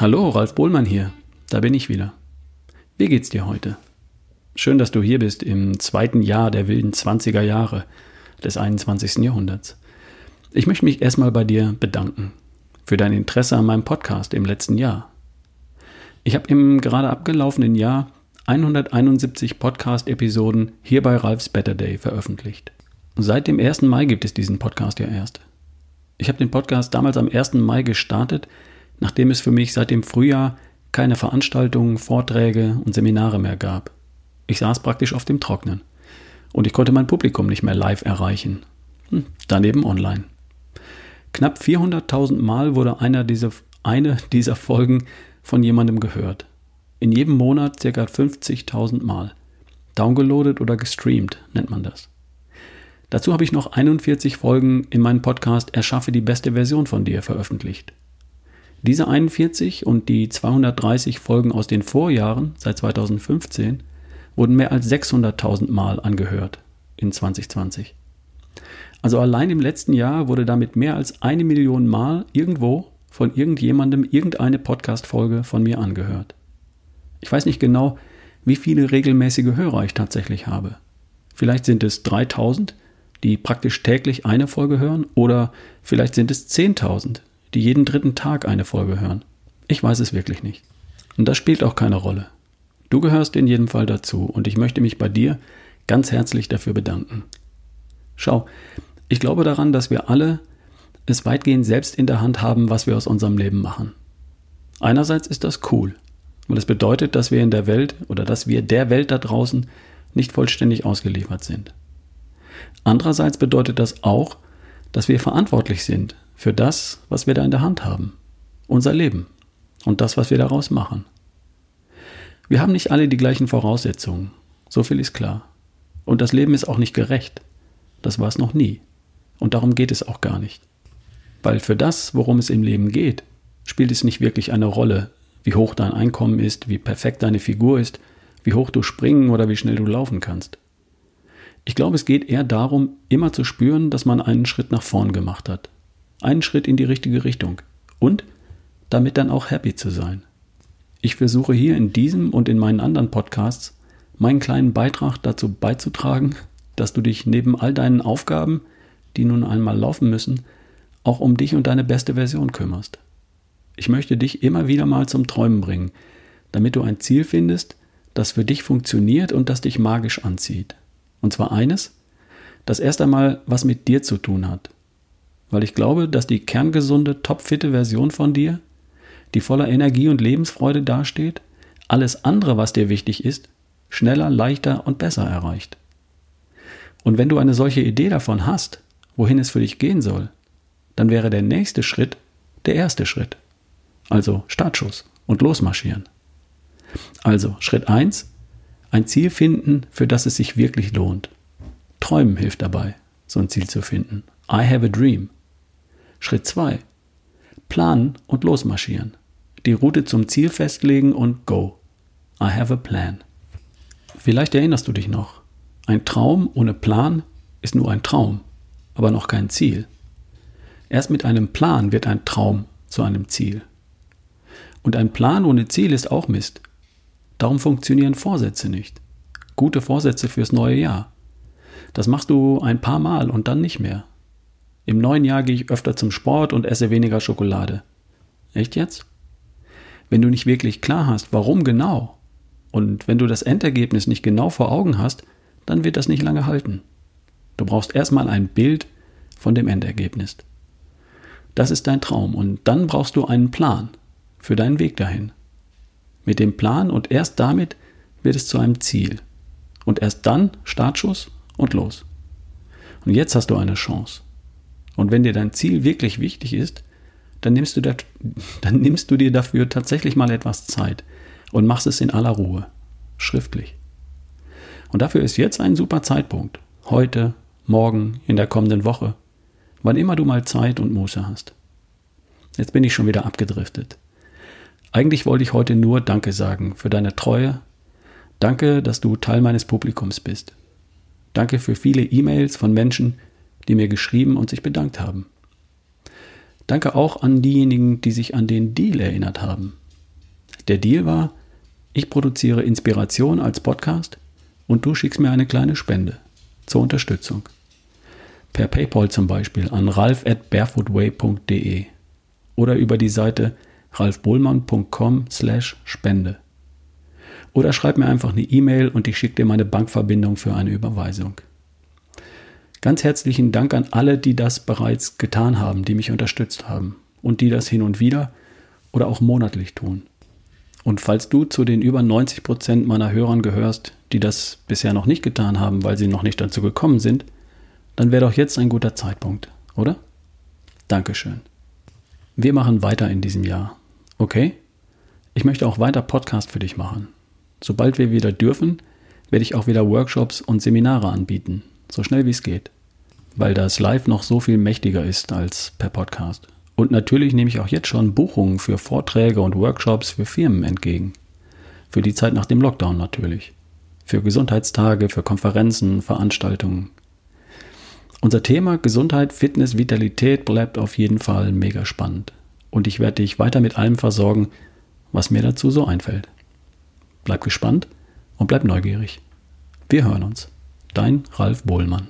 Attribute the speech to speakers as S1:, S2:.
S1: Hallo, Ralf Bohlmann hier. Da bin ich wieder. Wie geht's dir heute? Schön, dass du hier bist im zweiten Jahr der wilden 20er Jahre des 21. Jahrhunderts. Ich möchte mich erstmal bei dir bedanken für dein Interesse an meinem Podcast im letzten Jahr. Ich habe im gerade abgelaufenen Jahr 171 Podcast-Episoden hier bei Ralfs Better Day veröffentlicht. Seit dem 1. Mai gibt es diesen Podcast ja erst. Ich habe den Podcast damals am 1. Mai gestartet, nachdem es für mich seit dem Frühjahr keine Veranstaltungen, Vorträge und Seminare mehr gab. Ich saß praktisch auf dem Trocknen und ich konnte mein Publikum nicht mehr live erreichen. Hm, daneben online. Knapp 400.000 Mal wurde dieser, eine dieser Folgen von jemandem gehört. In jedem Monat ca. 50.000 Mal. Downgeloadet oder gestreamt nennt man das. Dazu habe ich noch 41 Folgen in meinem Podcast Erschaffe die beste Version von dir veröffentlicht. Diese 41 und die 230 Folgen aus den Vorjahren seit 2015 wurden mehr als 600.000 Mal angehört in 2020. Also allein im letzten Jahr wurde damit mehr als eine Million Mal irgendwo von irgendjemandem irgendeine Podcast-Folge von mir angehört. Ich weiß nicht genau, wie viele regelmäßige Hörer ich tatsächlich habe. Vielleicht sind es 3000, die praktisch täglich eine Folge hören, oder vielleicht sind es 10.000, die jeden dritten Tag eine Folge hören. Ich weiß es wirklich nicht. Und das spielt auch keine Rolle. Du gehörst in jedem Fall dazu und ich möchte mich bei dir ganz herzlich dafür bedanken. Schau, ich glaube daran, dass wir alle es weitgehend selbst in der Hand haben, was wir aus unserem Leben machen. Einerseits ist das cool, und es bedeutet, dass wir in der Welt oder dass wir der Welt da draußen nicht vollständig ausgeliefert sind. Andererseits bedeutet das auch, dass wir verantwortlich sind für das, was wir da in der Hand haben, unser Leben und das, was wir daraus machen. Wir haben nicht alle die gleichen Voraussetzungen, so viel ist klar. Und das Leben ist auch nicht gerecht. Das war es noch nie. Und darum geht es auch gar nicht. Weil für das, worum es im Leben geht, spielt es nicht wirklich eine Rolle, wie hoch dein Einkommen ist, wie perfekt deine Figur ist, wie hoch du springen oder wie schnell du laufen kannst. Ich glaube, es geht eher darum, immer zu spüren, dass man einen Schritt nach vorn gemacht hat, einen Schritt in die richtige Richtung und damit dann auch happy zu sein. Ich versuche hier in diesem und in meinen anderen Podcasts meinen kleinen Beitrag dazu beizutragen, dass du dich neben all deinen Aufgaben, die nun einmal laufen müssen, auch um dich und deine beste Version kümmerst. Ich möchte dich immer wieder mal zum Träumen bringen, damit du ein Ziel findest, das für dich funktioniert und das dich magisch anzieht. Und zwar eines, das erst einmal was mit dir zu tun hat, weil ich glaube, dass die kerngesunde, topfitte Version von dir, die voller Energie und Lebensfreude dasteht, alles andere, was dir wichtig ist, schneller, leichter und besser erreicht. Und wenn du eine solche Idee davon hast, wohin es für dich gehen soll, dann wäre der nächste Schritt der erste Schritt. Also Startschuss und losmarschieren. Also Schritt 1, ein Ziel finden, für das es sich wirklich lohnt. Träumen hilft dabei, so ein Ziel zu finden. I have a dream. Schritt 2. Planen und losmarschieren. Die Route zum Ziel festlegen und go. I have a plan. Vielleicht erinnerst du dich noch. Ein Traum ohne Plan ist nur ein Traum, aber noch kein Ziel. Erst mit einem Plan wird ein Traum zu einem Ziel. Und ein Plan ohne Ziel ist auch Mist. Darum funktionieren Vorsätze nicht. Gute Vorsätze fürs neue Jahr. Das machst du ein paar Mal und dann nicht mehr. Im neuen Jahr gehe ich öfter zum Sport und esse weniger Schokolade. Echt jetzt? Wenn du nicht wirklich klar hast, warum genau, und wenn du das Endergebnis nicht genau vor Augen hast, dann wird das nicht lange halten. Du brauchst erstmal ein Bild von dem Endergebnis. Das ist dein Traum und dann brauchst du einen Plan für deinen Weg dahin. Mit dem Plan und erst damit wird es zu einem Ziel. Und erst dann Startschuss und los. Und jetzt hast du eine Chance. Und wenn dir dein Ziel wirklich wichtig ist, dann nimmst du, dat, dann nimmst du dir dafür tatsächlich mal etwas Zeit und machst es in aller Ruhe, schriftlich. Und dafür ist jetzt ein super Zeitpunkt. Heute, morgen, in der kommenden Woche, wann immer du mal Zeit und Muße hast. Jetzt bin ich schon wieder abgedriftet. Eigentlich wollte ich heute nur Danke sagen für deine Treue. Danke, dass du Teil meines Publikums bist. Danke für viele E-Mails von Menschen, die mir geschrieben und sich bedankt haben. Danke auch an diejenigen, die sich an den Deal erinnert haben, Der Deal war, ich produziere Inspiration als Podcast und du schickst mir eine kleine Spende zur Unterstützung. Per PayPal zum Beispiel an ralf at barefootway.de oder über die Seite ralfbohlmann.com slash Spende. Oder schreib mir einfach eine E-Mail und ich schicke dir meine Bankverbindung für eine Überweisung. Ganz herzlichen Dank an alle, die das bereits getan haben, die mich unterstützt haben und die das hin und wieder oder auch monatlich tun. Und falls du zu den über 90 Prozent meiner Hörern gehörst, die das bisher noch nicht getan haben, weil sie noch nicht dazu gekommen sind, dann wäre doch jetzt ein guter Zeitpunkt, oder? Dankeschön. Wir machen weiter in diesem Jahr. Okay? Ich möchte auch weiter Podcast für dich machen. Sobald wir wieder dürfen, werde ich auch wieder Workshops und Seminare anbieten, so schnell wie es geht, weil das Live noch so viel mächtiger ist als per Podcast. Und natürlich nehme ich auch jetzt schon Buchungen für Vorträge und Workshops für Firmen entgegen. Für die Zeit nach dem Lockdown natürlich. Für Gesundheitstage, für Konferenzen, Veranstaltungen. Unser Thema Gesundheit, Fitness, Vitalität bleibt auf jeden Fall mega spannend. Und ich werde dich weiter mit allem versorgen, was mir dazu so einfällt. Bleib gespannt und bleib neugierig. Wir hören uns. Dein Ralf Bohlmann.